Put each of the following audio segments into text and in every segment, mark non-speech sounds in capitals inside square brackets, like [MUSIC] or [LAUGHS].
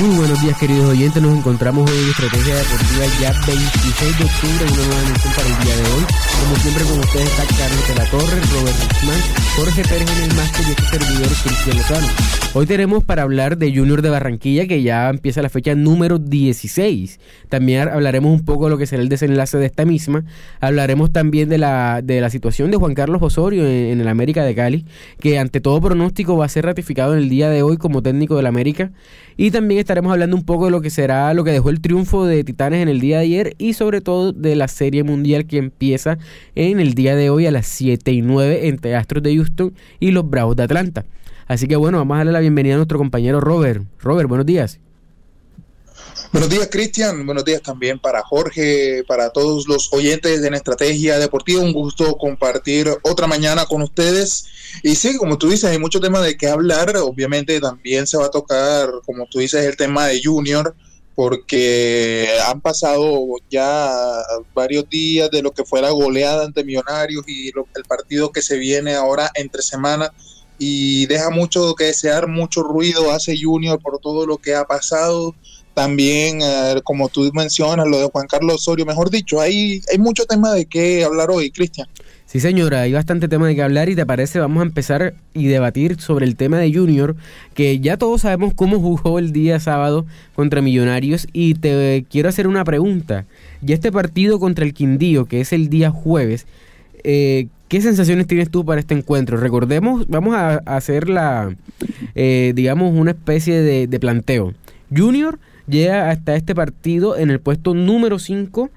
Muy buenos días queridos oyentes, nos encontramos hoy en Estrategia Deportiva ya 26 de octubre, una nueva emisión para el día de hoy. Como siempre con ustedes está Carlos de la Torre, Robert Guzmán, Jorge Pérez en el máster y este servidor Cristian Lozano. Hoy tenemos para hablar de Junior de Barranquilla que ya empieza la fecha número 16. También hablaremos un poco de lo que será el desenlace de esta misma. Hablaremos también de la, de la situación de Juan Carlos Osorio en, en el América de Cali, que ante todo pronóstico va a ser ratificado en el día de hoy como técnico del América. Y también estaremos hablando un poco de lo que será lo que dejó el triunfo de Titanes en el día de ayer y sobre todo de la Serie Mundial que empieza en el día de hoy a las 7 y 9 entre Astros de Houston y los Bravos de Atlanta. Así que bueno, vamos a darle la bienvenida a nuestro compañero Robert. Robert, buenos días. Buenos días, Cristian. Buenos días también para Jorge, para todos los oyentes de la Estrategia Deportiva. Un gusto compartir otra mañana con ustedes. Y sí, como tú dices, hay mucho tema de qué hablar. Obviamente también se va a tocar, como tú dices, el tema de Junior, porque han pasado ya varios días de lo que fue la goleada ante Millonarios y el partido que se viene ahora entre semana y deja mucho que desear, mucho ruido hace Junior por todo lo que ha pasado también, como tú mencionas, lo de Juan Carlos Osorio, mejor dicho, hay, hay mucho tema de qué hablar hoy, Cristian. Sí, señora, hay bastante tema de qué hablar y te parece, vamos a empezar y debatir sobre el tema de Junior, que ya todos sabemos cómo jugó el día sábado contra Millonarios y te quiero hacer una pregunta. Ya este partido contra el Quindío, que es el día jueves, eh, ¿qué sensaciones tienes tú para este encuentro? Recordemos, vamos a, hacer la, eh, digamos, una especie de planteo. Junior llega hasta este partido en el puesto número 5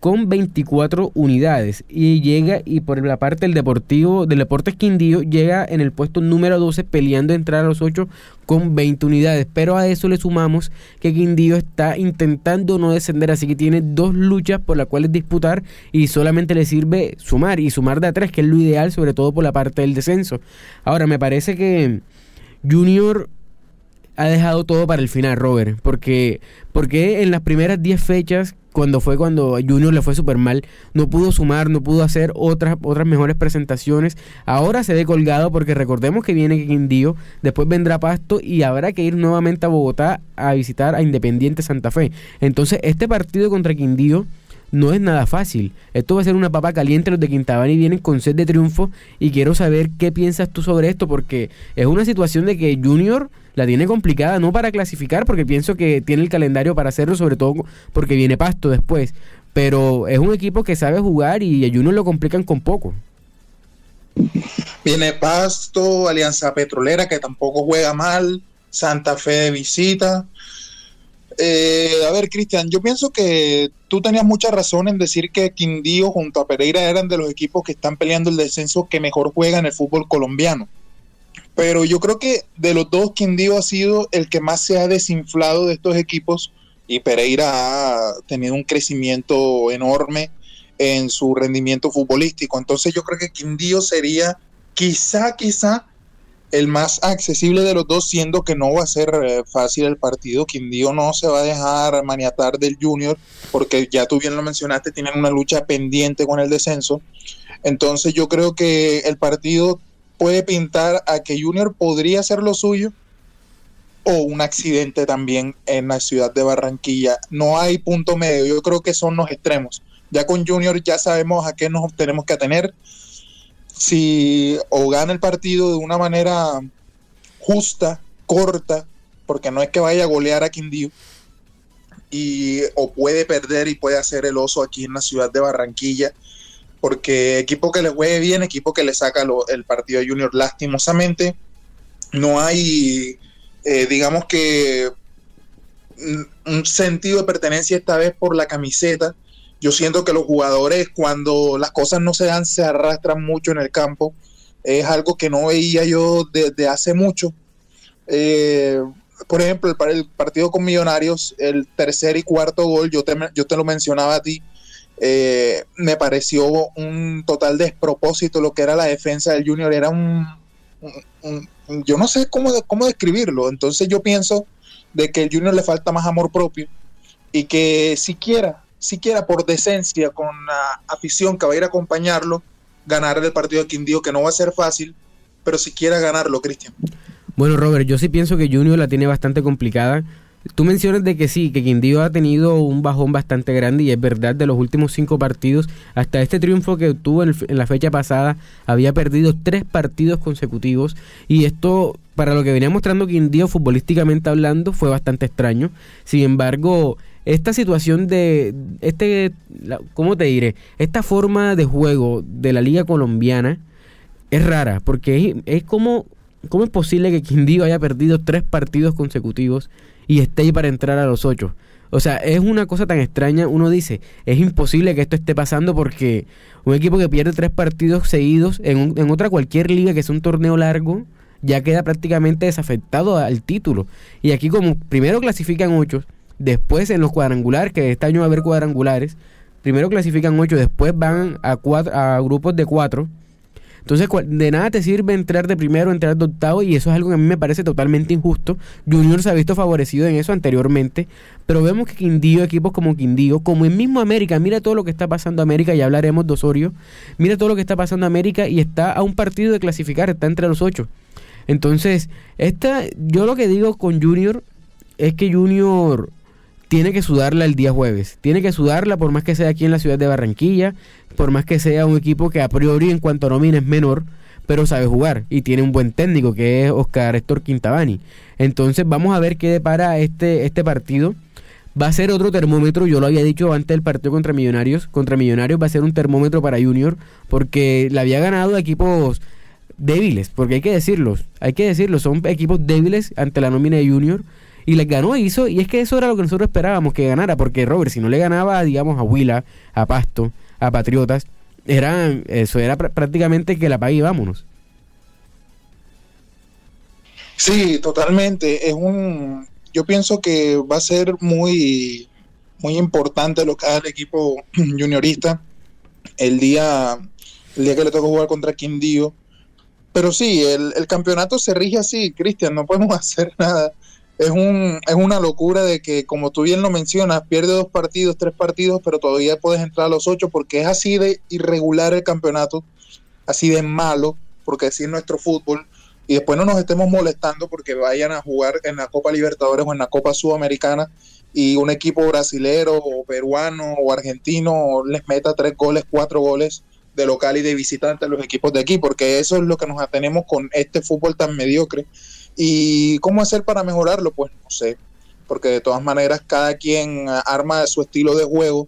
con 24 unidades y llega y por la parte del Deportivo del Deportes Quindío llega en el puesto número 12 peleando entrar a los 8 con 20 unidades, pero a eso le sumamos que Quindío está intentando no descender, así que tiene dos luchas por las cuales disputar y solamente le sirve sumar y sumar de a tres, que es lo ideal sobre todo por la parte del descenso. Ahora me parece que Junior ha dejado todo para el final, Robert. Porque, porque en las primeras 10 fechas, cuando fue cuando Junior le fue súper mal, no pudo sumar, no pudo hacer otras, otras mejores presentaciones. Ahora se ve colgado porque recordemos que viene Quindío, después vendrá Pasto y habrá que ir nuevamente a Bogotá a visitar a Independiente Santa Fe. Entonces, este partido contra Quindío no es nada fácil. Esto va a ser una papa caliente. Los de Quintabani vienen con sed de triunfo. Y quiero saber qué piensas tú sobre esto, porque es una situación de que Junior la tiene complicada, no para clasificar, porque pienso que tiene el calendario para hacerlo, sobre todo porque viene Pasto después. Pero es un equipo que sabe jugar y a Junior lo complican con poco. Viene Pasto, Alianza Petrolera, que tampoco juega mal, Santa Fe de visita. Eh, a ver, Cristian, yo pienso que tú tenías mucha razón en decir que Quindío junto a Pereira eran de los equipos que están peleando el descenso que mejor juega en el fútbol colombiano. Pero yo creo que de los dos, Quindío ha sido el que más se ha desinflado de estos equipos y Pereira ha tenido un crecimiento enorme en su rendimiento futbolístico. Entonces yo creo que Quindío sería quizá, quizá el más accesible de los dos, siendo que no va a ser eh, fácil el partido. Quindío no se va a dejar maniatar del Junior, porque ya tú bien lo mencionaste, tienen una lucha pendiente con el descenso. Entonces yo creo que el partido puede pintar a que Junior podría hacer lo suyo o un accidente también en la ciudad de Barranquilla. No hay punto medio, yo creo que son los extremos. Ya con Junior ya sabemos a qué nos tenemos que atener si o gana el partido de una manera justa, corta, porque no es que vaya a golear a Quindío, y, o puede perder y puede hacer el oso aquí en la ciudad de Barranquilla, porque equipo que le juegue bien, equipo que le saca el partido de Junior lastimosamente, no hay, eh, digamos que un sentido de pertenencia esta vez por la camiseta. Yo siento que los jugadores cuando las cosas no se dan se arrastran mucho en el campo. Es algo que no veía yo desde hace mucho. Eh, por ejemplo, el, partido con Millonarios, el tercer y cuarto gol, yo te lo mencionaba a ti, eh, me pareció un total despropósito lo que era la defensa del Junior, era un, yo no sé cómo, cómo describirlo, entonces yo pienso de que el Junior le falta más amor propio y que siquiera, siquiera por decencia con la afición que va a ir a acompañarlo, ganar el partido de Quindío, que no va a ser fácil, pero siquiera ganarlo, Cristian. Bueno, Robert, yo sí pienso que Junior la tiene bastante complicada. Tú mencionas de que sí, que Quindío ha tenido un bajón bastante grande y es verdad, de los últimos cinco partidos, hasta este triunfo que obtuvo en, la fecha pasada, había perdido tres partidos consecutivos y esto, para lo que venía mostrando Quindío futbolísticamente hablando, fue bastante extraño. Sin embargo, esta situación de, este, ¿cómo te diré? Esta forma de juego de la liga colombiana es rara, porque es, es como, ¿cómo es posible que Quindío haya perdido tres partidos consecutivos? Y ahí para entrar a los ocho. O sea, es una cosa tan extraña. Uno dice, es imposible que esto esté pasando porque un equipo que pierde tres partidos seguidos en, un, en otra cualquier liga que es un torneo largo, ya queda prácticamente desafectado al título. Y aquí como primero clasifican ocho, después en los cuadrangulares, que este año va a haber cuadrangulares, primero clasifican ocho, después van a, cuatro, a grupos de cuatro. Entonces, de nada te sirve entrar de primero, entrar de octavo, y eso es algo que a mí me parece totalmente injusto. Junior se ha visto favorecido en eso anteriormente, pero vemos que Quindío, equipos como Quindío, como el mismo América, mira todo lo que está pasando América, ya hablaremos de Osorio, mira todo lo que está pasando América y está a un partido de clasificar, está entre los ocho. Entonces, esta, yo lo que digo con Junior es que Junior tiene que sudarla el día jueves. Tiene que sudarla por más que sea aquí en la ciudad de Barranquilla, por más que sea un equipo que a priori en cuanto a nómina es menor, pero sabe jugar y tiene un buen técnico que es Oscar Héctor Quintabani. Entonces vamos a ver qué depara este, este partido. Va a ser otro termómetro, yo lo había dicho antes del partido contra Millonarios. Contra Millonarios va a ser un termómetro para Junior porque le había ganado a equipos débiles, porque hay que decirlo, hay que decirlo, son equipos débiles ante la nómina de Junior y les ganó y hizo, y es que eso era lo que nosotros esperábamos que ganara, porque Robert, si no le ganaba, digamos, a Huila, a Pasto, a Patriotas, era, eso era pr prácticamente que la pague y vámonos. Sí, totalmente. Es un, yo pienso que va a ser muy, muy importante lo que haga el equipo [CLEARS THROAT] juniorista el día, el día que le toca jugar contra Quindío. Pero sí, el, el campeonato se rige así, Cristian, no podemos [LAUGHS] hacer nada es, un, es una locura de que, como tú bien lo mencionas, pierde dos partidos, tres partidos, pero todavía puedes entrar a los ocho porque es así de irregular el campeonato, así de malo, porque así es nuestro fútbol. Y después no nos estemos molestando porque vayan a jugar en la Copa Libertadores o en la Copa Sudamericana y un equipo brasilero o peruano o argentino les meta tres goles, cuatro goles de local y de visitante a los equipos de aquí, porque eso es lo que nos atenemos con este fútbol tan mediocre ¿Y cómo hacer para mejorarlo? Pues no sé, porque de todas maneras cada quien arma su estilo de juego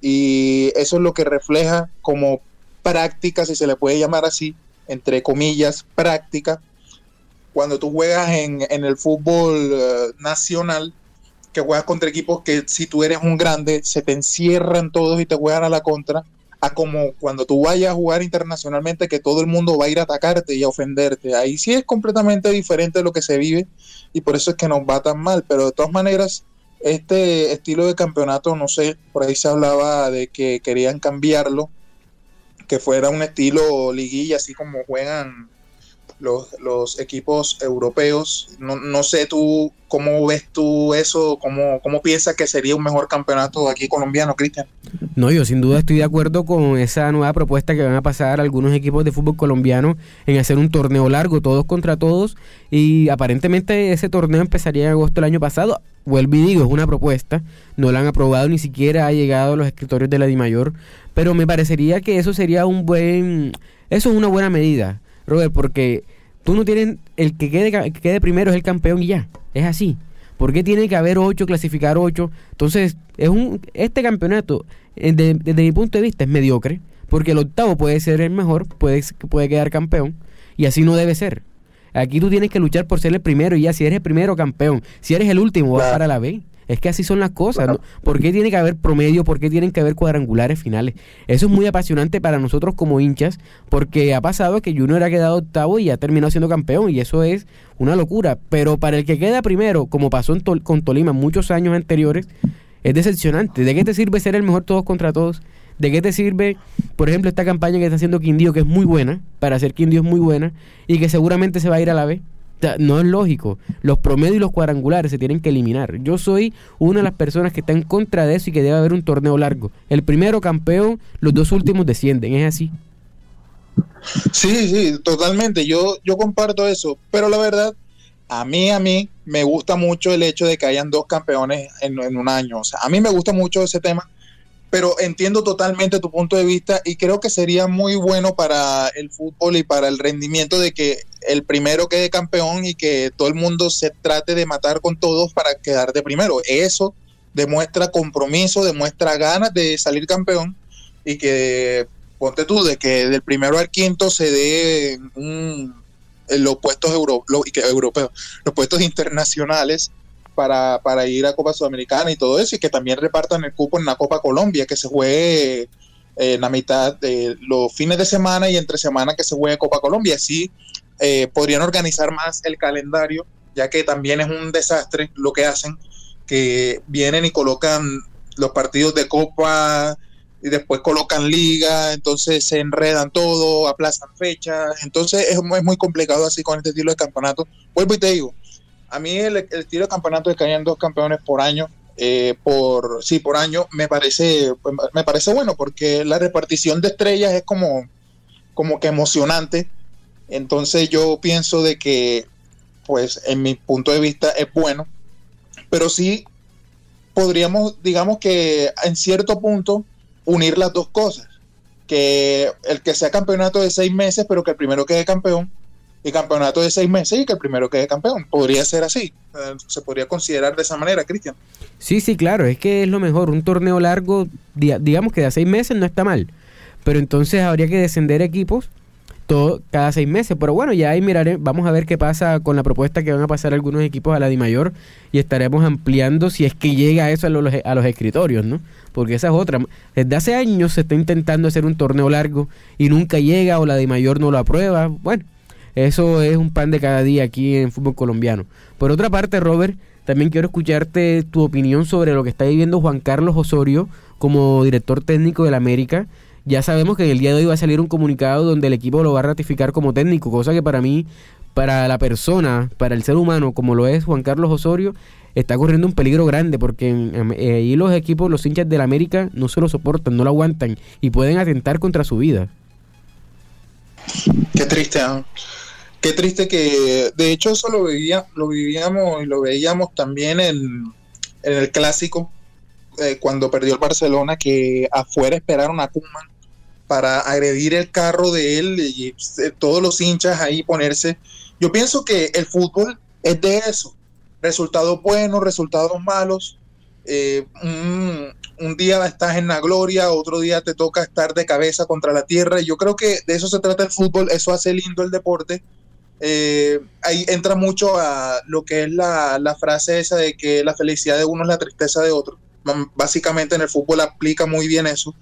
y eso es lo que refleja como práctica, si se le puede llamar así, entre comillas, práctica, cuando tú juegas en, en el fútbol uh, nacional, que juegas contra equipos que si tú eres un grande, se te encierran todos y te juegan a la contra, a como cuando tú vayas a jugar internacionalmente que todo el mundo va a ir a atacarte y a ofenderte. Ahí sí es completamente diferente lo que se vive y por eso es que nos va tan mal. Pero de todas maneras, este estilo de campeonato, no sé, por ahí se hablaba de que querían cambiarlo, que fuera un estilo liguilla, así como juegan los, equipos europeos. No, no, sé tú cómo ves tú eso, cómo, cómo piensas que sería un mejor campeonato aquí colombiano, Cristian. No, yo sin duda estoy de acuerdo con esa nueva propuesta que van a pasar algunos equipos de fútbol colombiano en hacer un torneo largo, todos contra todos, y aparentemente ese torneo empezaría en agosto del año pasado. Vuelvo y digo, es una propuesta, no la han aprobado, ni siquiera ha llegado a los escritorios de la DIMAYOR, pero me parecería que eso sería un buen, eso es una buena medida Robert, porque tú no tienes, el que quede, que quede primero es el campeón y ya, es así. ¿Por qué tiene que haber ocho, clasificar ocho? Entonces, es un, este campeonato, desde, desde mi punto de vista, es mediocre, porque el octavo puede ser el mejor, puede, puede quedar campeón, y así no debe ser. Aquí tú tienes que luchar por ser el primero y ya, si eres el primero, campeón. Si eres el último, vas para la B. Es que así son las cosas. ¿no? ¿Por qué tiene que haber promedio? ¿Por qué tienen que haber cuadrangulares finales? Eso es muy apasionante para nosotros como hinchas, porque ha pasado que Junior ha quedado octavo y ha terminado siendo campeón, y eso es una locura. Pero para el que queda primero, como pasó en con Tolima muchos años anteriores, es decepcionante. ¿De qué te sirve ser el mejor todos contra todos? ¿De qué te sirve, por ejemplo, esta campaña que está haciendo Quindío, que es muy buena, para hacer Quindío es muy buena, y que seguramente se va a ir a la B? No es lógico. Los promedios y los cuadrangulares se tienen que eliminar. Yo soy una de las personas que está en contra de eso y que debe haber un torneo largo. El primero campeón, los dos últimos descienden. Es así. Sí, sí, totalmente. Yo, yo comparto eso. Pero la verdad, a mí, a mí, me gusta mucho el hecho de que hayan dos campeones en, en un año. O sea, a mí me gusta mucho ese tema pero entiendo totalmente tu punto de vista y creo que sería muy bueno para el fútbol y para el rendimiento de que el primero quede campeón y que todo el mundo se trate de matar con todos para quedar de primero. Eso demuestra compromiso, demuestra ganas de salir campeón y que, ponte tú, de que del primero al quinto se dé los puestos europeos, los puestos internacionales para, para ir a Copa Sudamericana y todo eso, y que también repartan el cupo en la Copa Colombia, que se juegue eh, en la mitad de los fines de semana y entre semana que se juegue Copa Colombia. Así eh, podrían organizar más el calendario, ya que también es un desastre lo que hacen, que vienen y colocan los partidos de Copa y después colocan liga, entonces se enredan todo, aplazan fechas, entonces es, muy complicado así con este estilo de campeonato. Vuelvo y te digo, a mí el, estilo de campeonato de que hayan dos campeones por año, eh, por sí, por año, me parece, me parece bueno, porque la repartición de estrellas es como, como que emocionante. Entonces yo pienso de que, pues, en mi punto de vista es bueno, pero sí podríamos, digamos que en cierto punto, unir las dos cosas. Que el que sea campeonato de seis meses, pero que el primero quede campeón, y campeonato de seis meses y que el primero quede campeón. Podría ser así. Eh, se podría considerar de esa manera, Cristian. Sí, sí, claro. Es que es lo mejor. Un torneo largo, digamos que de seis meses no está mal. Pero entonces habría que descender equipos todo, cada seis meses. Pero bueno, ya ahí miraré, vamos a ver qué pasa con la propuesta que van a pasar algunos equipos a la DIMAYOR y estaremos ampliando si es que llega eso a los, a los escritorios, ¿no? Porque esa es otra. Desde hace años se está intentando hacer un torneo largo y nunca llega o la DIMAYOR no lo aprueba. Bueno, eso es un pan de cada día aquí en fútbol colombiano. Por otra parte, Robert, también quiero escucharte tu opinión sobre lo que está viviendo Juan Carlos Osorio como director técnico del América. Ya sabemos que el día de hoy va a salir un comunicado donde el equipo lo va a ratificar como técnico, cosa que para mí, para la persona, para el ser humano, como lo es Juan Carlos Osorio, está corriendo un peligro grande porque eh, ahí los equipos, los hinchas del América no se lo soportan, no lo aguantan y pueden atentar contra su vida. Qué triste, ¿eh? Qué triste que, de hecho, eso lo, vivía, lo vivíamos y lo veíamos también en, el clásico, eh, cuando perdió el Barcelona, que afuera esperaron a Kuman para agredir el carro de él y eh, todos los hinchas ahí ponerse. Yo pienso que el fútbol es de eso, resultados buenos, resultados malos. Eh, un, día estás en la gloria, otro día te toca estar de cabeza contra la tierra. Y yo creo que de eso se trata el fútbol, eso hace lindo el deporte eh, ahí entra mucho a lo que es la, la, frase esa de que la felicidad de uno es la tristeza de otro. Básicamente en el fútbol aplica muy bien eso.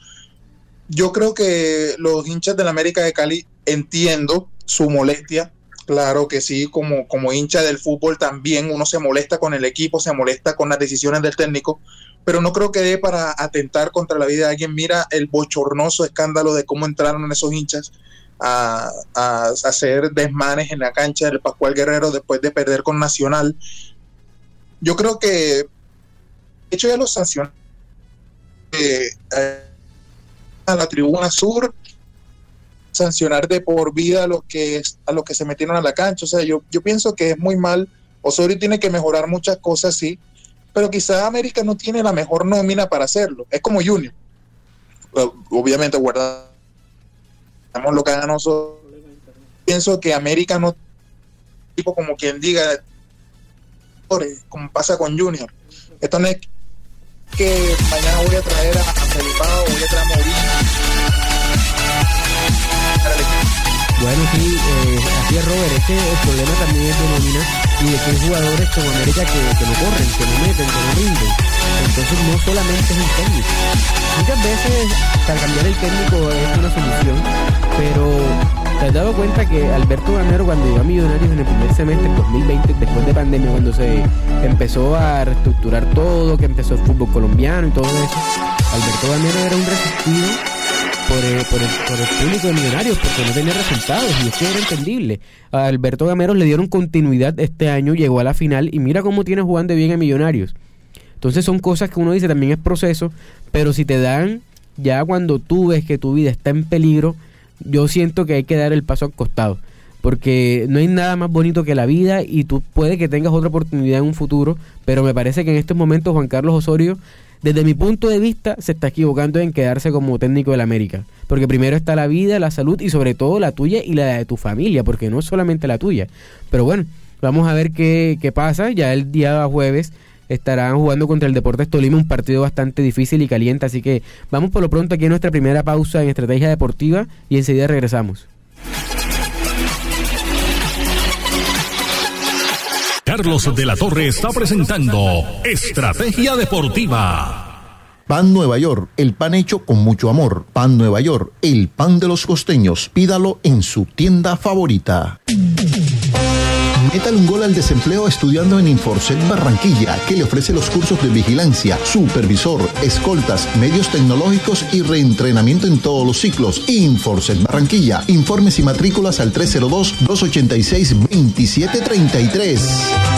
Yo creo que los hinchas del América de Cali entiendo su molestia. Claro que sí, como, como hincha del fútbol también uno se molesta con el equipo, se molesta con las decisiones del técnico, pero no creo que dé para atentar contra la vida de alguien. Mira el bochornoso escándalo de cómo entraron esos hinchas a, hacer desmanes en la cancha del Pascual Guerrero después de perder con Nacional. Yo creo que, de hecho, ya los sancionó eh, a la tribuna sur, sancionar de por vida a los que, a los que se metieron a la cancha. O sea, yo, yo pienso que es muy mal. Osorio tiene que mejorar muchas cosas, sí, pero quizá América no tiene la mejor nómina para hacerlo. Es como Junior. Obviamente, guardar lo que hagan nosotros. Pienso que América no, tipo como quien diga, como pasa con Junior. Esto no es que mañana voy a traer a, Felipe o voy a traer a Mourinho Bueno, sí, eh, así es Robert, es el problema también es de nómina y de que hay jugadores como América que, que no corren, que no meten, que no rinden. Entonces no solamente es el técnico. Muchas veces para cambiar el técnico es una solución, pero ¿te has dado cuenta que Alberto Gamero cuando llegó a Millonarios en el primer semestre del 2020, después de pandemia, cuando se empezó a reestructurar todo, que empezó el fútbol colombiano y todo eso, Alberto Gamero era un resistido por el, por, el, por el público de Millonarios porque no tenía resultados y eso era entendible. A Alberto Gameros le dieron continuidad este año, llegó a la final y mira cómo tiene jugando bien a Millonarios. Entonces son cosas que uno dice también es proceso, pero si te dan ya cuando tú ves que tu vida está en peligro, yo siento que hay que dar el paso al costado. Porque no hay nada más bonito que la vida y tú puede que tengas otra oportunidad en un futuro, pero me parece que en estos momentos Juan Carlos Osorio desde mi punto de vista, se está equivocando en quedarse como técnico del América. Porque primero está la vida, la salud y sobre todo la tuya y la de tu familia, porque no es solamente la tuya. Pero bueno, vamos a ver qué, qué pasa. Ya el día jueves estarán jugando contra el Deportes Tolima, un partido bastante difícil y caliente. Así que vamos por lo pronto aquí a nuestra primera pausa en Estrategia Deportiva y enseguida regresamos. Carlos de la Torre está presentando Estrategia Deportiva. Pan Nueva York, el pan hecho con mucho amor. Pan Nueva York, el pan de los costeños. Pídalo en su tienda favorita. Métale un gol al desempleo estudiando en Inforcet Barranquilla, que le ofrece los cursos de vigilancia, supervisor, escoltas, medios tecnológicos y reentrenamiento en todos los ciclos. Inforcet Barranquilla. Informes y matrículas al 302-286-2733.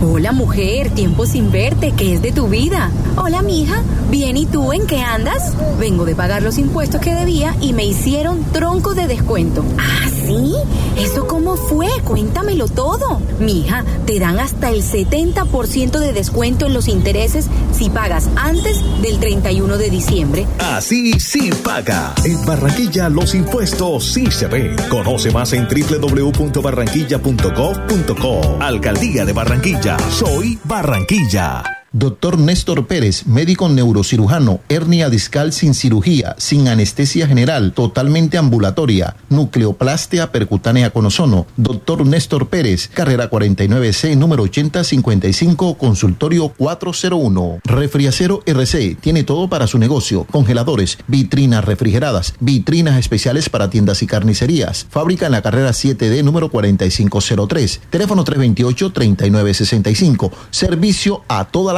Hola mujer, tiempo sin verte, ¿qué es de tu vida? Hola mija, bien y tú en qué andas? Vengo de pagar los impuestos que debía y me hicieron tronco de descuento. ¿Ah, sí? ¿Eso cómo fue? Cuéntamelo todo. Mija, te dan hasta el 70% de descuento en los intereses si pagas antes del 31 de diciembre. Así sí paga. En Barranquilla los impuestos sí se ven. Conoce más en www.barranquilla.gov.co. Alcaldía de Barranquilla. Soy Barranquilla. Doctor Néstor Pérez, médico neurocirujano, hernia discal sin cirugía, sin anestesia general, totalmente ambulatoria, nucleoplastia percutánea con ozono. Doctor Néstor Pérez, carrera 49C, número 8055, consultorio 401. Refriacero RC, tiene todo para su negocio, congeladores, vitrinas refrigeradas, vitrinas especiales para tiendas y carnicerías. Fábrica en la carrera 7D, número 4503. Teléfono 328-3965. Servicio a toda la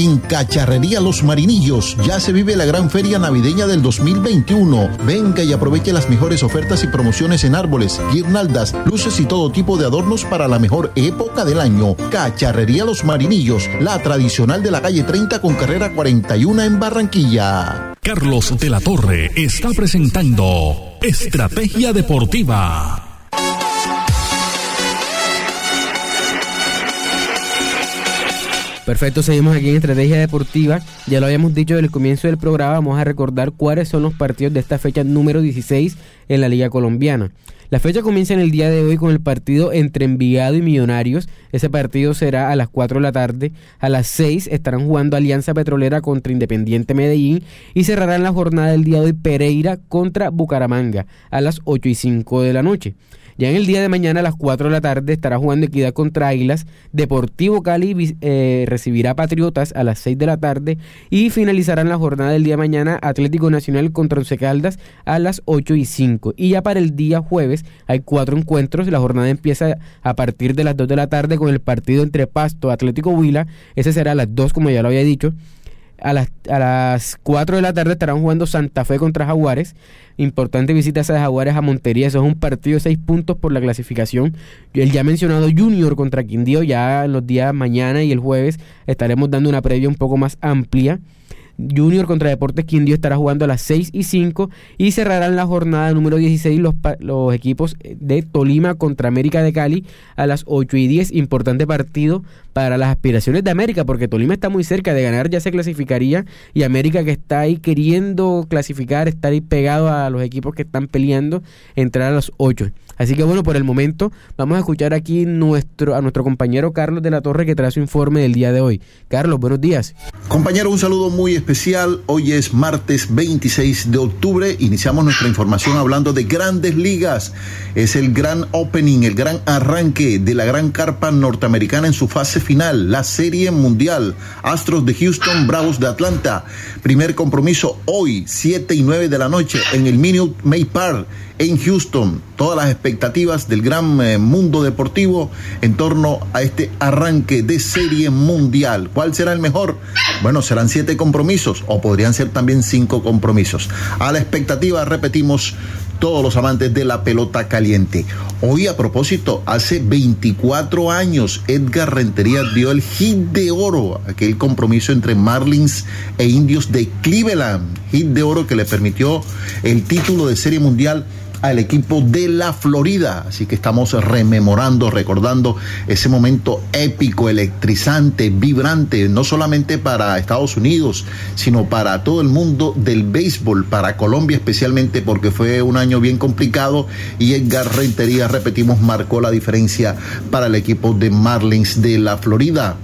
En Cacharrería Los Marinillos ya se vive la gran feria navideña del 2021. Venga y aproveche las mejores ofertas y promociones en árboles, guirnaldas, luces y todo tipo de adornos para la mejor época del año. Cacharrería Los Marinillos, la tradicional de la calle 30 con carrera 41 en Barranquilla. Carlos de la Torre está presentando Estrategia Deportiva. Perfecto, seguimos aquí en Estrategia Deportiva. Ya lo habíamos dicho desde el comienzo del programa, vamos a recordar cuáles son los partidos de esta fecha número 16 en la Liga Colombiana. La fecha comienza en el día de hoy con el partido entre Envigado y Millonarios. Ese partido será a las 4 de la tarde. A las 6 estarán jugando Alianza Petrolera contra Independiente Medellín y cerrarán la jornada del día de hoy Pereira contra Bucaramanga a las 8 y 5 de la noche. Ya en el día de mañana a las 4 de la tarde estará jugando Equidad contra Águilas, Deportivo Cali eh, recibirá Patriotas a las 6 de la tarde y finalizarán la jornada del día de mañana Atlético Nacional contra Once Caldas a las 8 y 5. Y ya para el día jueves hay cuatro encuentros, la jornada empieza a partir de las 2 de la tarde con el partido entre Pasto, Atlético Huila, ese será a las 2 como ya lo había dicho, a las, a las 4 de la tarde estarán jugando Santa Fe contra Jaguares. Importante visita esa de Jaguares a Montería. Eso es un partido de 6 puntos por la clasificación. El ya mencionado Junior contra Quindío. Ya los días mañana y el jueves estaremos dando una previa un poco más amplia. Junior contra Deportes Quindío estará jugando a las 6 y 5 y cerrarán la jornada número 16 los, los equipos de Tolima contra América de Cali a las 8 y 10. Importante partido para las aspiraciones de América porque Tolima está muy cerca de ganar, ya se clasificaría y América que está ahí queriendo clasificar, está ahí pegado a los equipos que están peleando, entrar a los 8. Así que bueno, por el momento vamos a escuchar aquí nuestro, a nuestro compañero Carlos de la Torre que trae su informe del día de hoy. Carlos, buenos días. Compañero, un saludo muy especial. Hoy es martes 26 de octubre. Iniciamos nuestra información hablando de grandes ligas. Es el gran opening, el gran arranque de la gran carpa norteamericana en su fase final, la Serie Mundial. Astros de Houston, Bravos de Atlanta. Primer compromiso hoy, 7 y 9 de la noche en el Minute May Park en Houston. Todas las expectativas del gran eh, mundo deportivo en torno a este arranque de serie mundial. ¿Cuál será el mejor? Bueno, serán siete compromisos o podrían ser también cinco compromisos. A la expectativa, repetimos, todos los amantes de la pelota caliente. Hoy a propósito, hace 24 años Edgar Rentería dio el hit de oro, aquel compromiso entre Marlins e Indios de Cleveland, hit de oro que le permitió el título de serie mundial al equipo de la Florida. Así que estamos rememorando, recordando ese momento épico, electrizante, vibrante, no solamente para Estados Unidos, sino para todo el mundo del béisbol, para Colombia especialmente, porque fue un año bien complicado y Edgar Rentería, repetimos, marcó la diferencia para el equipo de Marlins de la Florida.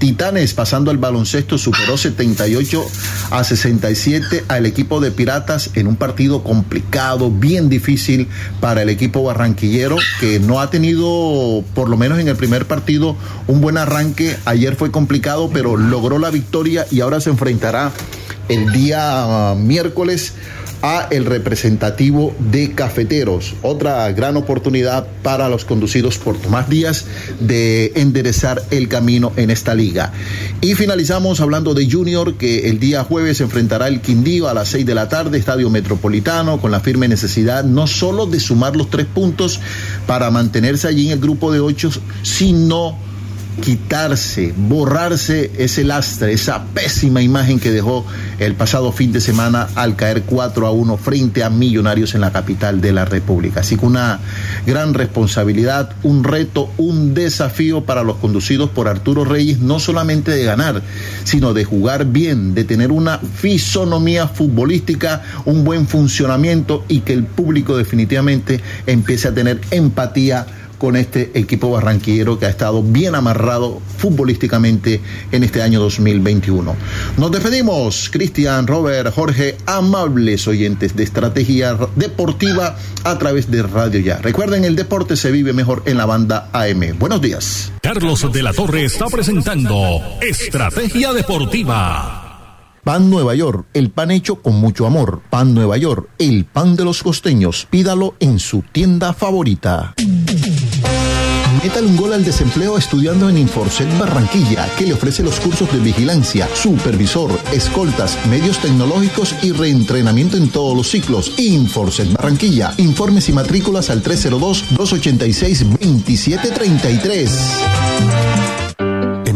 Titanes pasando al baloncesto superó 78 a 67 al equipo de Piratas en un partido complicado, bien difícil para el equipo barranquillero que no ha tenido, por lo menos en el primer partido, un buen arranque. Ayer fue complicado, pero logró la victoria y ahora se enfrentará el día miércoles a el representativo de cafeteros. Otra gran oportunidad para los conducidos por Tomás Díaz de enderezar el camino en esta liga. Y finalizamos hablando de Junior que el día jueves enfrentará el Quindío a las 6 de la tarde, Estadio Metropolitano, con la firme necesidad no solo de sumar los tres puntos para mantenerse allí en el grupo de ocho, sino quitarse, borrarse ese lastre, esa pésima imagen que dejó el pasado fin de semana al caer 4 a 1 frente a Millonarios en la capital de la República. Así que una gran responsabilidad, un reto, un desafío para los conducidos por Arturo Reyes, no solamente de ganar, sino de jugar bien, de tener una fisonomía futbolística, un buen funcionamiento y que el público definitivamente empiece a tener empatía con este equipo barranquillero que ha estado bien amarrado futbolísticamente en este año 2021. Nos despedimos, Cristian, Robert, Jorge, amables oyentes de Estrategia Deportiva a través de Radio Ya. Recuerden, el deporte se vive mejor en la banda AM. Buenos días. Carlos de la Torre está presentando Estrategia Deportiva. Pan Nueva York, el pan hecho con mucho amor. Pan Nueva York, el pan de los costeños. Pídalo en su tienda favorita. Métale un gol al desempleo estudiando en Inforcet Barranquilla, que le ofrece los cursos de vigilancia, supervisor, escoltas, medios tecnológicos y reentrenamiento en todos los ciclos. Inforcet Barranquilla. Informes y matrículas al 302-286-2733.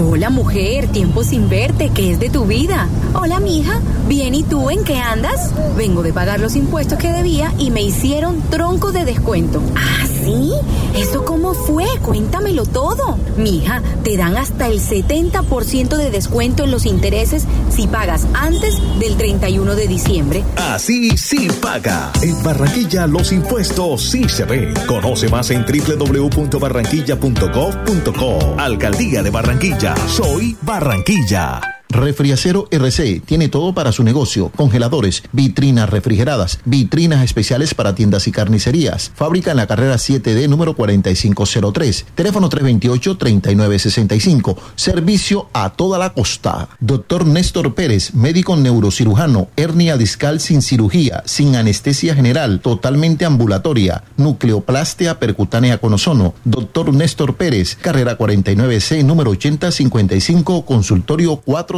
Hola mujer, tiempo sin verte, ¿qué es de tu vida? Hola mija, bien y tú en qué andas? Vengo de pagar los impuestos que debía y me hicieron tronco de descuento. ¿Ah, sí? ¿Eso cómo fue? Cuéntamelo todo. Mija, te dan hasta el 70% de descuento en los intereses si pagas antes del 31 de diciembre. Así sí paga. En Barranquilla los impuestos sí se ven. Conoce más en www.barranquilla.gov.co. Alcaldía de Barranquilla. Soy Barranquilla. Refriacero RC tiene todo para su negocio: congeladores, vitrinas refrigeradas, vitrinas especiales para tiendas y carnicerías. Fábrica en la carrera 7D número 4503. Teléfono 328-3965. Servicio a toda la costa. Doctor Néstor Pérez, médico neurocirujano, hernia discal sin cirugía, sin anestesia general, totalmente ambulatoria, nucleoplastia percutánea con ozono. Doctor Néstor Pérez, carrera 49C número 8055, consultorio 4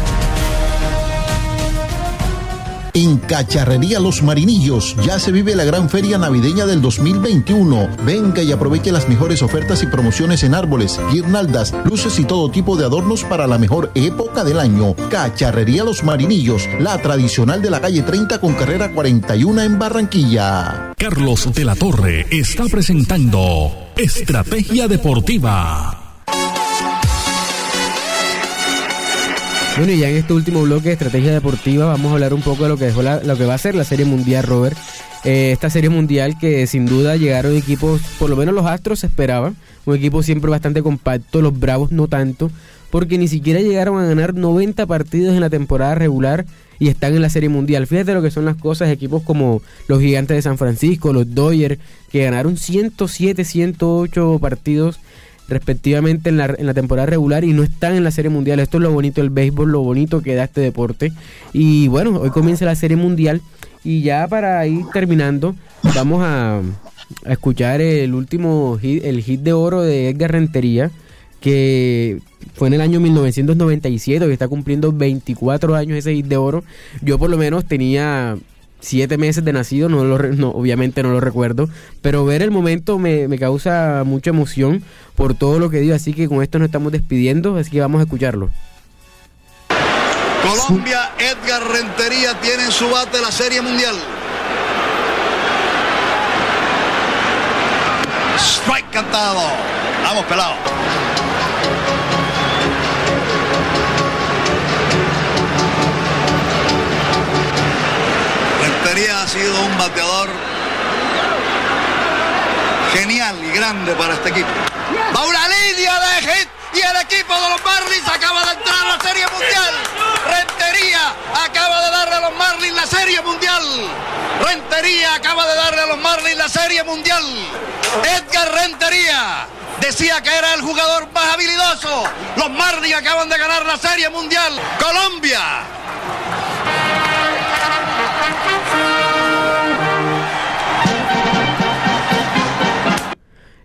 En Cacharrería Los Marinillos ya se vive la gran feria navideña del 2021. Venga y aproveche las mejores ofertas y promociones en árboles, guirnaldas, luces y todo tipo de adornos para la mejor época del año. Cacharrería Los Marinillos, la tradicional de la calle 30 con carrera 41 en Barranquilla. Carlos de la Torre está presentando Estrategia Deportiva. Bueno, y ya en este último bloque de estrategia deportiva vamos a hablar un poco de lo que dejó lo que va a ser la Serie Mundial, Robert. Eh, esta Serie Mundial que sin duda llegaron equipos, por lo menos los Astros se esperaban, un equipo siempre bastante compacto, los Bravos no tanto, porque ni siquiera llegaron a ganar 90 partidos en la temporada regular y están en la Serie Mundial. Fíjate lo que son las cosas, equipos como los Gigantes de San Francisco, los Dodgers, que ganaron 107, 108 partidos respectivamente en la, en la temporada regular y no están en la Serie Mundial. Esto es lo bonito del béisbol, lo bonito que da este deporte. Y bueno, hoy comienza la Serie Mundial y ya para ir terminando, vamos a, escuchar el último hit, el hit de oro de Edgar Rentería, que fue en el año 1997, que está cumpliendo 24 años ese hit de oro. Yo por lo menos tenía siete meses de nacido, no lo, no, obviamente no lo recuerdo, pero ver el momento me, me, causa mucha emoción por todo lo que dio, así que con esto nos estamos despidiendo, así que vamos a escucharlo. Colombia, Edgar Rentería tiene en su bate la Serie Mundial. Strike cantado. Vamos, pelado. Un bateador genial y grande para este equipo. Va una de hit y el equipo de los Marlins acaba de entrar a la Serie Mundial. Rentería acaba de darle a los Marlins la Serie Mundial. Rentería acaba de darle a los Marlins la Serie Mundial. Edgar Rentería decía que era el jugador más habilidoso. Los Marlins acaban de ganar la Serie Mundial. Colombia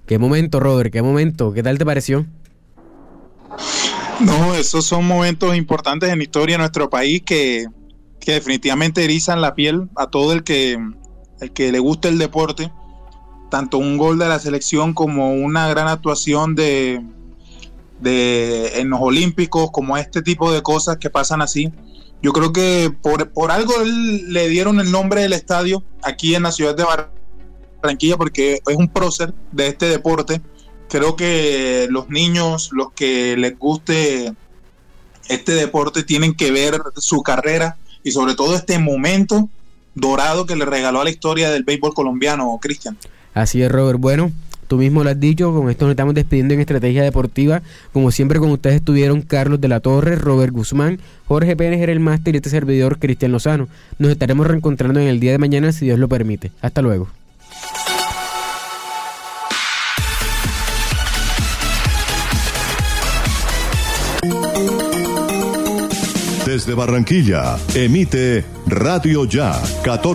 Qué momento, Robert, qué momento. ¿Qué tal te pareció? No, esos son momentos importantes en la historia de nuestro país que, definitivamente erizan la piel a todo el que, el que le guste el deporte. Tanto un gol de la selección como una gran actuación de, de en los Olímpicos, como este tipo de cosas que pasan así. Yo creo que por, por algo le dieron el nombre del estadio aquí en la ciudad de Porque es un prócer de este deporte. Creo que los niños, los que les guste este deporte, tienen que ver su carrera y sobre todo este momento dorado que le regaló a la historia del béisbol colombiano, Cristian. Así es, Robert. Bueno, Tú mismo lo has dicho, con esto nos estamos despidiendo en Estrategia Deportiva. Como siempre, con ustedes estuvieron Carlos de la Torre, Robert Guzmán, Jorge Pérez era el máster y este servidor Cristian Lozano. Nos estaremos reencontrando en el día de mañana si Dios lo permite. Hasta luego. Desde Barranquilla, emite Radio Ya 14.